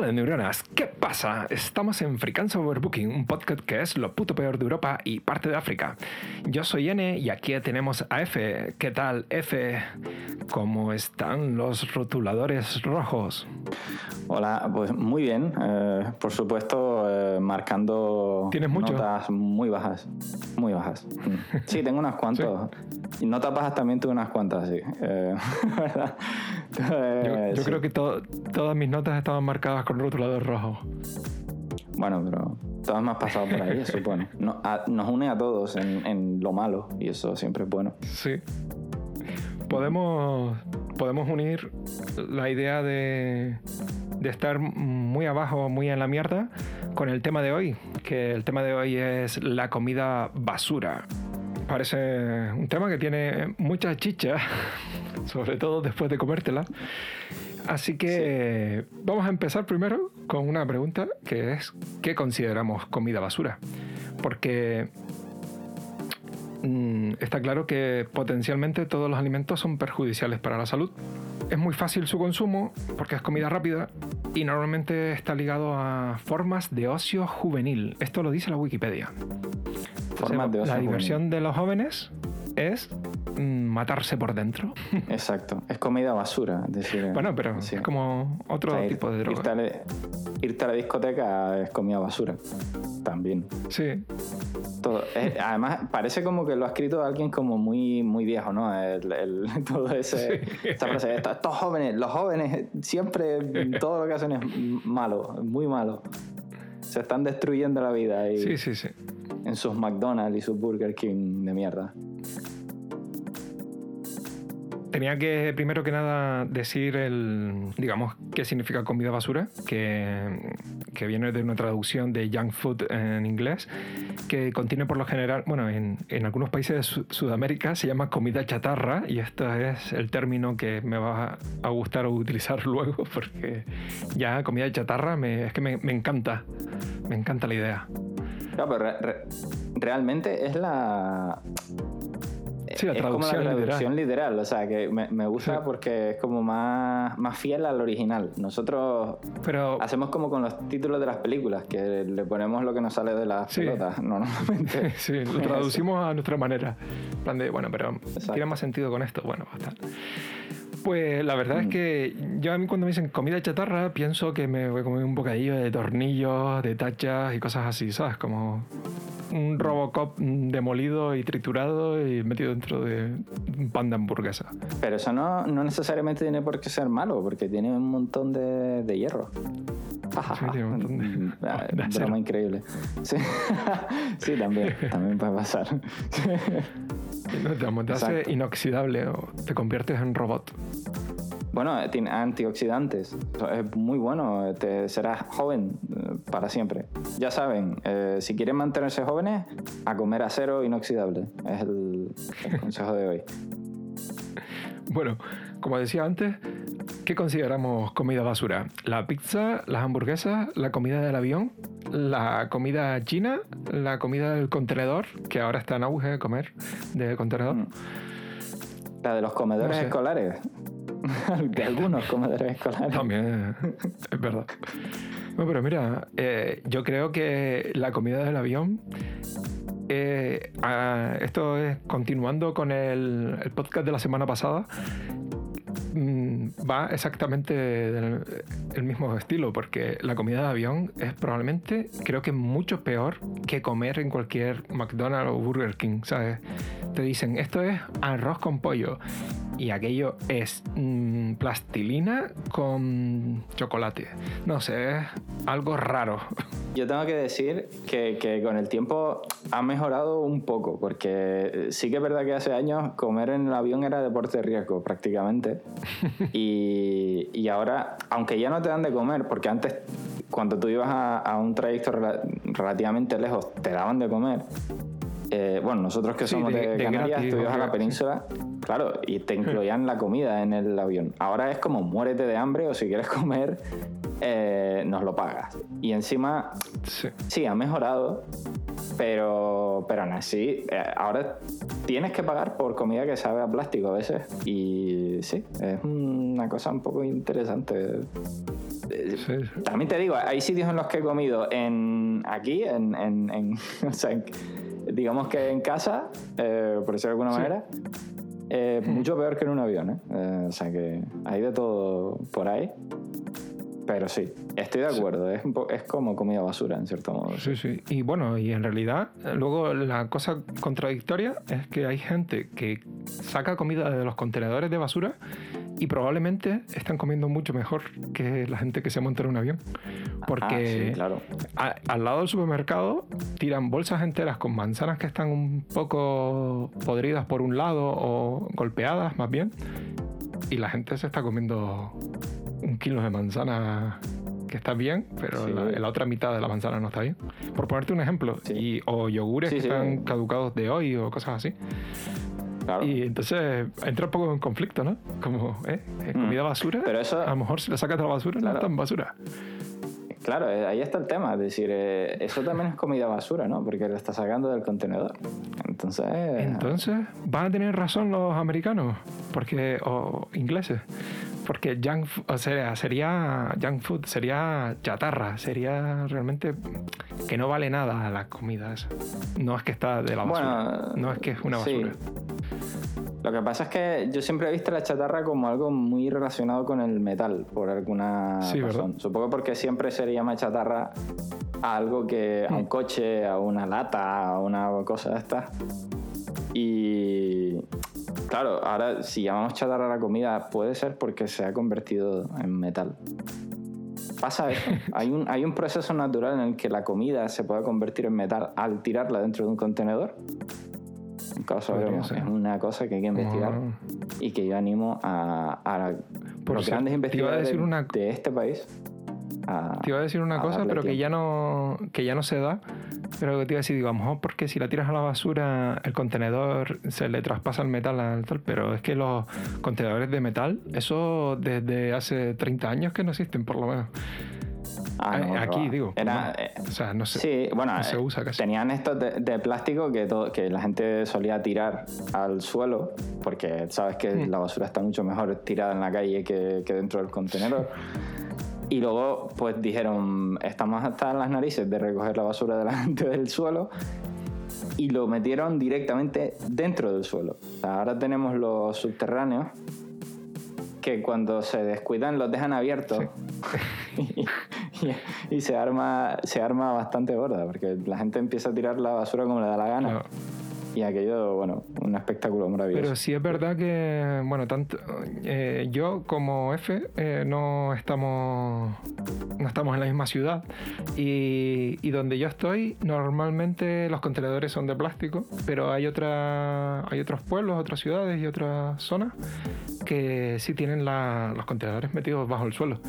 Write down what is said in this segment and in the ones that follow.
Hola neuronas, ¿qué pasa? Estamos en Frequency Overbooking, un podcast que es lo puto peor de Europa y parte de África. Yo soy N y aquí tenemos a F. ¿Qué tal, F? ¿Cómo están los rotuladores rojos? Hola, pues muy bien. Eh, por supuesto, marcando ¿Tienes mucho? notas muy bajas. Muy bajas. Sí, tengo unas cuantas. Y notas bajas también tuve unas cuantas, sí. Eh, ¿verdad? Yo, yo sí. creo que to- todas mis notas estaban marcadas con rotulador rojo. Bueno, pero todas me has pasado por ahí, supone. No- a- nos une a todos en, en lo malo y eso siempre es bueno. Sí. Podemos, podemos unir la idea de, de estar muy abajo, muy en la mierda, con el tema de hoy, que el tema de hoy es la comida basura. Parece un tema que tiene mucha chicha, sobre todo después de comértela. Así que vamos a empezar primero con una pregunta que es ¿qué consideramos comida basura? Porque mm, está claro que potencialmente todos los alimentos son perjudiciales para la salud. Es muy fácil su consumo porque es comida rápida y normalmente está ligado a formas de ocio juvenil. Esto lo dice la Wikipedia. Entonces, Formas de ocio la juvenil. diversión de los jóvenes es mm, matarse por dentro. Exacto. Es comida basura. Es decir, bueno, pero sí. es como otro O sea, ir- tipo de Irte a, droga. la, irte a la discoteca es comida basura. También. Sí, Todo. Eh, además, parece como que lo ha escrito alguien como muy, muy viejo, ¿no? El, el- todo ese. Sí. Esta frase, "Estos- estos jóvenes, los jóvenes siempre todo lo que hacen es malo, muy malo. Se están destruyendo la vida ahí sí, sí, sí. en sus McDonald's y sus Burger King de mierda. Tenía que, primero que nada, decir el, digamos, qué significa comida basura, que, viene de una traducción de junk food en inglés, que contiene por lo general, bueno, en, algunos países de Su- Sudamérica se llama comida chatarra, y este es el término que me va a gustar utilizar luego, porque ya comida chatarra me, es que me, encanta, me encanta la idea. Pero re- re- realmente es la. Sí, la es como la traducción literal. O sea, que me, me gusta Sí. porque es como más, más fiel al original. Nosotros Pero hacemos como con los títulos de las películas, que le ponemos lo que nos sale de las Sí. pelotas, no, normalmente. Sí, lo traducimos a nuestra manera. En plan de, bueno, pero tiene más sentido con esto. Bueno, basta. Pues la verdad es Mm. que yo a mí cuando me dicen comida chatarra pienso que me voy a comer un bocadillo de tornillos, de tachas y cosas así, ¿sabes? Como un Robocop demolido y triturado y metido dentro de un pan de hamburguesa. Pero eso no, no necesariamente tiene por qué ser malo, porque tiene un montón de, de hierro. Sí, tiene un montón de- Ah, de acero. broma increíble. Sí, sí también, también puede pasar. No, te, hace inoxidable o te conviertes en robot. Bueno, tiene antioxidantes. Es muy bueno. Te serás joven eh, para siempre. Ya saben, eh, si quieren mantenerse jóvenes, a comer acero inoxidable. Es el, el consejo de hoy. Bueno, como decía antes, ¿qué consideramos comida basura? ¿La pizza, las hamburguesas, la comida del avión, la comida china, la comida del contenedor, que ahora está en auge comer de contenedor? Mm. La de los comedores No sé. escolares. de algunos comedores escolares. También es verdad. No, pero mira, eh, yo creo que la comida del avión. eh, ah, esto es continuando con el, el podcast de la semana pasada. Va exactamente del el mismo estilo, porque la comida de avión es probablemente, creo que mucho peor que comer en cualquier McDonald's o Burger King, ¿sabes? Te dicen, esto es arroz con pollo. Y aquello es mm, plastilina con chocolate. No sé, es algo raro. Yo tengo que decir que, que con el tiempo ha mejorado un poco, porque sí que es verdad que hace años comer en el avión era deporte de riesgo prácticamente. Y, y ahora, aunque ya no te dan de comer, porque antes cuando tú ibas a, un trayecto rela- relativamente lejos te daban de comer. Eh, bueno, nosotros que somos de- de, de Canarias, gratis, tú ibas a la península, claro, y te incluían la comida en el avión. Ahora es como muérete de hambre o si quieres comer, eh, nos lo pagas. Y encima, Sí. sí, ha mejorado, pero, pero aún así, eh, ahora tienes que pagar por comida que sabe a plástico a veces. Y sí, es una cosa un poco interesante. también te digo, hay sitios en los que he comido en aquí, en, en, o sea, digamos que en casa, eh, por decirlo de alguna manera, eh, mucho peor que en un avión, ¿eh? O sea que hay de todo por ahí. Pero sí, estoy de acuerdo, es, es, como comida basura en cierto modo. Sí, sí. Y bueno, y en realidad, luego la cosa contradictoria es que hay gente que saca comida de los contenedores de basura y probablemente están comiendo mucho mejor que la gente que se monta en un avión. Porque ah, claro. al lado del supermercado tiran bolsas enteras con manzanas que están un poco podridas por un lado o golpeadas más bien. Y la gente se está comiendo un kilo de manzana que está bien, pero la, otra mitad de la manzana no está bien. Por ponerte un ejemplo, y, o yogures que están caducados de hoy o cosas así. Y entonces entra un poco en conflicto, ¿no? Como, ¿eh? ¿Es mm. comida basura? Pero eso... A lo mejor si la sacas de la basura no está en basura. Claro, eh, ahí está el tema. Es decir, eh, eso también es comida basura, ¿no? Porque la está sacando del contenedor. Entonces. Entonces, van a tener razón los americanos, porque o ingleses, porque junk o sea, sería junk food, sería chatarra, sería realmente que no vale nada la comida esa. No es que está de la basura, no es que es una basura. Lo que pasa es que yo siempre he visto la chatarra como algo muy relacionado con el metal, por alguna razón. Supongo porque siempre se llama chatarra a algo que. a un mm. coche, a una lata, a una cosa de estas. Y Claro, ahora si llamamos chatarra a la comida, puede ser porque se ha convertido en metal. Pasa eso. hay, un, hay un proceso natural en el que la comida se puede convertir en metal al tirarla dentro de un contenedor. En caso es una cosa que hay que investigar y que yo animo a, los grandes investigadores de este país. Te iba a decir una cosa, pero que ya no que ya no se da pero que te iba a decir, digo, a lo mejor porque si la tiras a la basura, el contenedor se le traspasa el metal al tal, pero es que los contenedores de metal, eso desde hace 30 años que no existen, por lo menos. Ah, eh, aquí digo. Era, eh, o sea, no sé. Sí, bueno, se eh, usa casi. tenían estos de, plástico que, que la gente solía tirar al suelo, porque sabes que hmm. la basura está mucho mejor tirada en la calle que, que dentro del contenedor. Y luego, pues dijeron, estamos hasta las narices de recoger la basura delante del suelo y lo metieron directamente dentro del suelo. ahora tenemos los subterráneos que cuando se descuidan los dejan abiertos. Y, se arma se arma bastante gorda porque la gente empieza a tirar la basura como le da la gana y aquello, bueno, un espectáculo maravilloso. Pero sí es verdad que, bueno, tanto eh, yo como F eh, no estamos no estamos en la misma ciudad y, y, donde yo estoy normalmente los contenedores son de plástico, pero hay otra hay otros pueblos, otras ciudades y otras zonas que sí tienen los contenedores metidos bajo el suelo.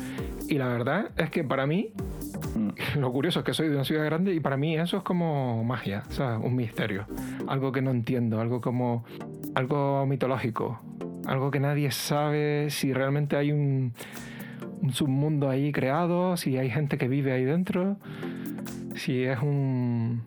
Y la verdad es que para mí mm. lo curioso es que soy de una ciudad grande y para mí eso es como magia, o sea, un misterio, algo que no entiendo, algo como algo mitológico, algo que nadie sabe si realmente hay un, un submundo ahí creado, si hay gente que vive ahí dentro, si es un,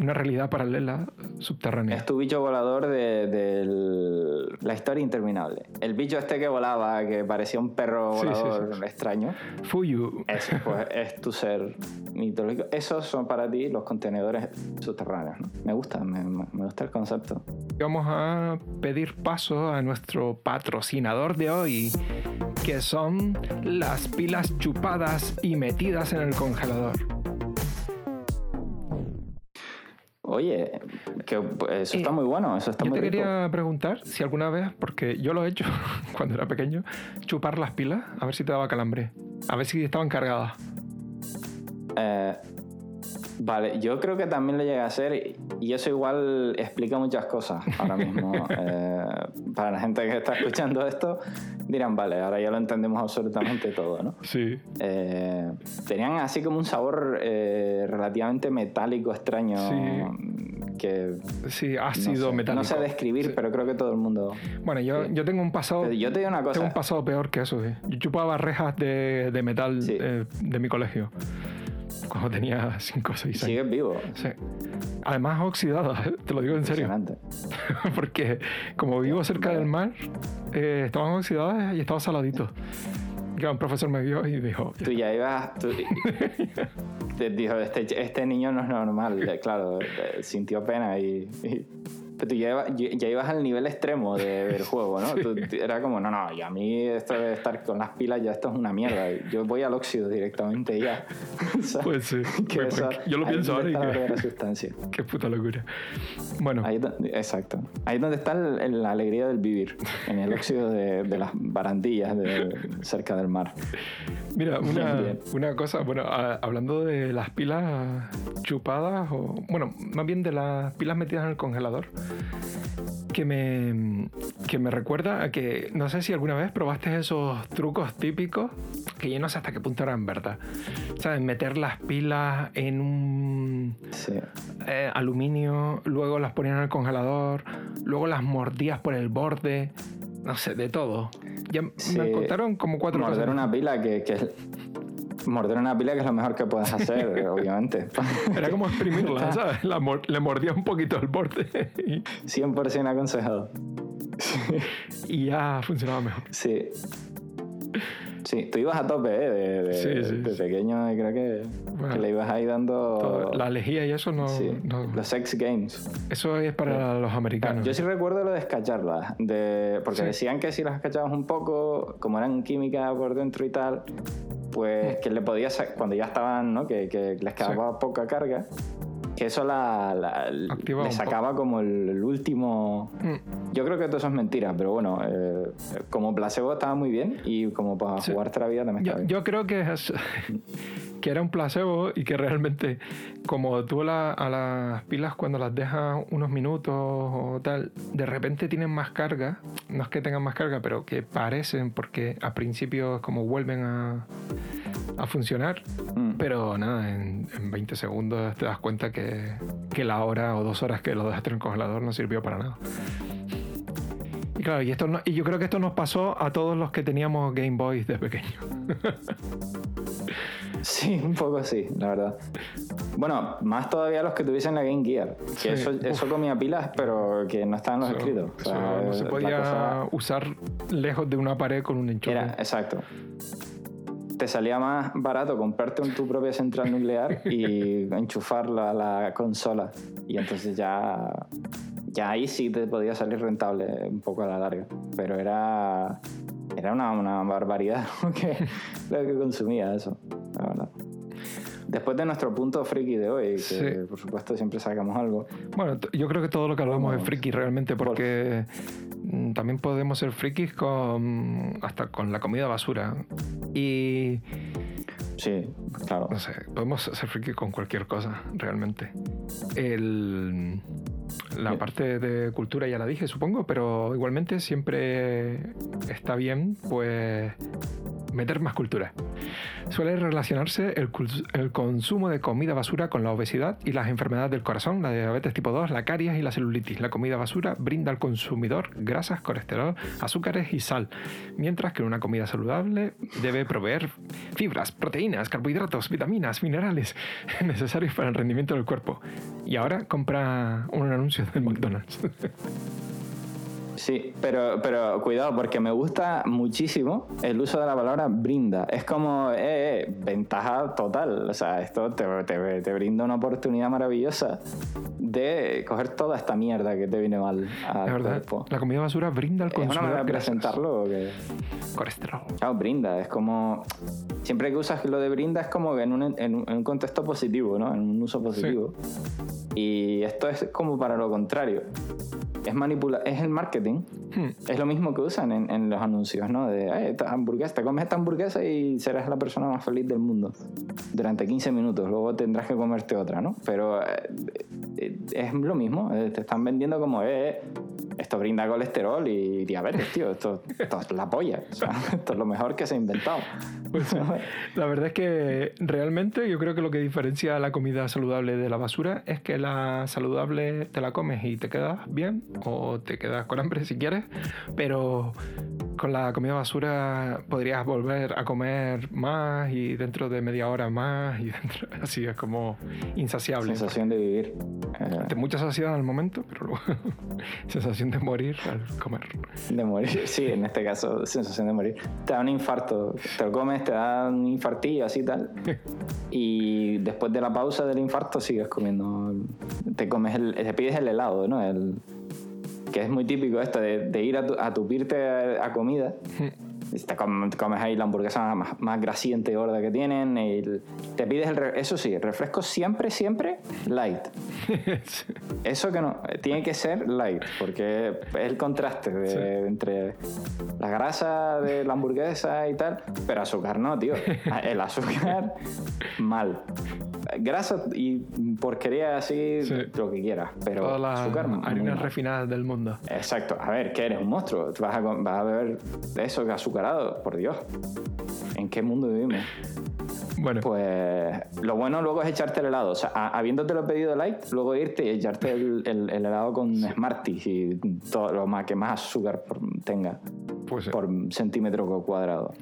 una realidad paralela subterránea. Es tu bicho volador de, la historia interminable. El bicho este que volaba, que parecía un perro volador extraño. Fuyu. Ese, pues, es tu ser mitológico. Esos son para ti los contenedores subterráneos. Me gusta, me, me gusta el concepto. Vamos a pedir paso a nuestro patrocinador de hoy, que son las pilas chupadas y metidas en el congelador. Oye, que eso está muy bueno, eso está yo te quería preguntar si alguna vez, porque yo lo he hecho cuando era pequeño, chupar las pilas, a ver si te daba calambre, a ver si estaban cargadas. Eh, vale, yo creo que también lo llegué a hacer y eso igual explica muchas cosas ahora mismo. Eh, para la gente que está escuchando esto, dirán, vale, ahora ya lo entendemos absolutamente todo, ¿no? Sí. Eh, tenían así como un sabor eh, relativamente metálico, extraño. Sí. Que, sí, ácido, metálico. No sé describir, pero creo que todo el mundo. Bueno, yo, yo tengo un pasado. Yo te digo una cosa. Tengo un pasado peor que eso, sí. Yo chupaba rejas de, de metal de mi colegio cuando tenía 5 o 6 años. Sigues vivo. Sí. Además oxidadas, te lo digo en serio. Porque como vivo cerca del mar, eh, estaban oxidadas y estaba saladito. Que un profesor me vio y dijo... Tú ya ibas... Tú, te dijo, este, este niño no es normal. Claro, eh, sintió pena y, y pero tú ya, ya, ibas al nivel extremo de, del juego, ¿no? Tú, era como, no, no, y a mí esto de estar con las pilas ya esto es una mierda. Yo voy al óxido directamente ya. pues sí. yo lo pienso ahora y que... La sustancia. Qué puta locura. Bueno. Ahí, exacto. Ahí es donde está la alegría del vivir, en el óxido de, de las barandillas de, cerca del mar. Mira, una, una cosa, bueno, hablando de las pilas chupadas, o bueno, más bien de las pilas metidas en el congelador, que me, que me recuerda a que no sé si alguna vez probaste esos trucos típicos que yo no sé hasta qué punto eran verdad. ¿Sabes? Meter las pilas en un eh, aluminio, luego las ponían en el congelador, luego las mordías por el borde, no sé, de todo. Ya me contaron como cuatro Morder una pila que, que morder una pila que es lo mejor que puedes hacer, obviamente. Era como exprimirla, ¿sabes? le mordía un poquito el borde. 100% aconsejado. y ya funcionaba mejor. Sí. Sí, tú ibas a tope, ¿eh? De, de, pequeño y creo que, le ibas ahí dando... la lejía y eso no, Los sex games. Eso es para los americanos. Yo sí recuerdo lo de escacharlas, de, porque decían que si las escachabas un poco, como eran química por dentro y tal, pues que le podías, cuando ya estaban, ¿no? Que, que les quedaba poca carga, que eso la, le sacaba como el, último. Mm. Yo creo que todo eso es mentira, pero bueno, eh, como placebo estaba muy bien y como para jugar la vida también yo, Yo creo que, es, que era un placebo y que realmente, como tú a las pilas cuando las dejas unos minutos o tal, de repente tienen más carga. No es que tengan más carga, pero que parecen, porque a principio como vuelven a a funcionar. Mm. Pero nada, en, 20 segundos te das cuenta que, que, la hora o dos horas que lo dejaste en el congelador no sirvió para nada. Y claro, y, esto y yo creo que esto nos pasó a todos los que teníamos Game Boys de pequeño. sí, un poco así, la verdad. Bueno, más todavía los que tuviesen la Game Gear. Que eso, eso, comía pilas, pero que no estaban los escritos. no se podía usar lejos de una pared con un enchufe. Era, exacto te salía más barato comprarte tu propia central nuclear y enchufarla a la consola. Y entonces ya, ya ahí sí te podía salir rentable un poco a la larga. Pero era, era una, una barbaridad lo que, lo que consumía eso. Después de nuestro punto friki de hoy, que por supuesto siempre sacamos algo. Bueno, yo creo que todo lo que hablamos es friki realmente, porque mm, también podemos ser frikis con hasta con la comida basura. Y. Sí, claro. No sé, podemos ser frikis con cualquier cosa, realmente. El la parte de cultura ya la dije, supongo, pero igualmente siempre está bien, pues meter más cultura. Suele relacionarse el, consumo de comida basura con la obesidad y las enfermedades del corazón, la diabetes tipo 2, la caries y la celulitis. La comida basura brinda al consumidor grasas, colesterol, azúcares y sal, mientras que una comida saludable debe proveer fibras, proteínas, carbohidratos, vitaminas, minerales necesarios para el rendimiento del cuerpo. Y ahora compra un anuncio del McDonald's. Sí, pero, pero cuidado, porque me gusta muchísimo el uso de la palabra brinda. Es como, eh, eh ventaja total. O sea, esto te, te, brinda una oportunidad maravillosa de coger toda esta mierda que te viene mal al verdad, La comida basura brinda al consumidor. Es una manera de presentarlo que... Colesterol. Claro, brinda. Es como... Siempre que usas lo de brinda es como en un, en un contexto positivo, ¿no? En un uso positivo. Y esto es como para lo contrario es manipula es el marketing. Hmm. Es lo mismo que usan en, en los anuncios, ¿no? De, esta hamburguesa, te comes esta hamburguesa y serás la persona más feliz del mundo durante 15 minutos. Luego tendrás que comerte otra, ¿no? Pero eh, es lo mismo. Eh, te están vendiendo como, eh, esto brinda colesterol y diabetes, tío. Esto, es la polla. esto es lo mejor que se ha inventado. Pues, la verdad es que realmente yo creo que lo que diferencia la comida saludable de la basura es que la saludable te la comes y te quedas bien o te quedas con hambre si quieres, pero con la comida basura podrías volver a comer más y dentro de media hora más y dentro, así es como insaciable. Sensación de vivir. De mucha saciedad al momento, pero luego sensación de morir al comer. De morir, sí, en este caso, sensación de morir. Te da un infarto, te lo comes, te da un infartillo, así tal. y después de la pausa del infarto sigues comiendo. Te comes el, te pides el helado, ¿no? El, que es muy típico esto de, ir a, tu, a tupirte a, comida. Te comes ahí la hamburguesa más, más grasiente y gorda que tienen. Y te pides el. Eso sí, refresco siempre, siempre light. Eso que no. Tiene que ser light, porque es el contraste entre la grasa de la hamburguesa y tal. Pero azúcar no, tío. El azúcar, mal grasa y porquería así, lo que quieras. Pero Todas las azúcar, harinas refinadas del mundo. Exacto. A ver, ¿qué eres? ¿Un monstruo? ¿Vas a, vas a beber eso azucarado? Por Dios. ¿En qué mundo vivimos? Bueno. Pues lo bueno luego es echarte el helado. O sea, habiéndote lo pedido light, luego irte y echarte el, el, helado con Smarties y todo lo más que más azúcar tenga pues por centímetro cuadrado.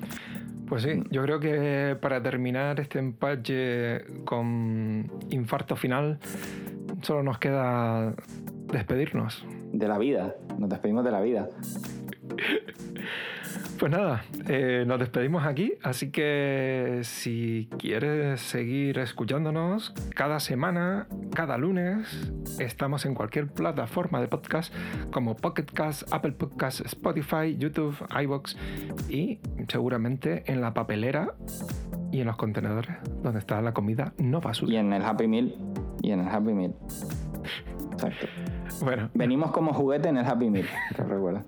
Pues sí, yo creo que para terminar este empache con infarto final, solo nos queda despedirnos. De la vida, nos despedimos de la vida. Pues nada, eh, nos despedimos aquí, así que si quieres seguir escuchándonos cada semana, cada lunes, estamos en cualquier plataforma de podcast como Pocket Cast, Apple Podcasts, Spotify, YouTube, iBox y seguramente en la papelera y en los contenedores donde está la comida no basura. Y en el Happy Meal. Y en el Happy Meal. Exacto. Bueno. Venimos como juguete en el Happy Meal, te recuerdo.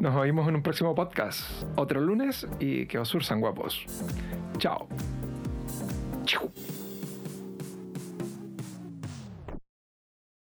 Nos oímos en un próximo podcast. Otro lunes y que os sursan guapos. Chao. Chau.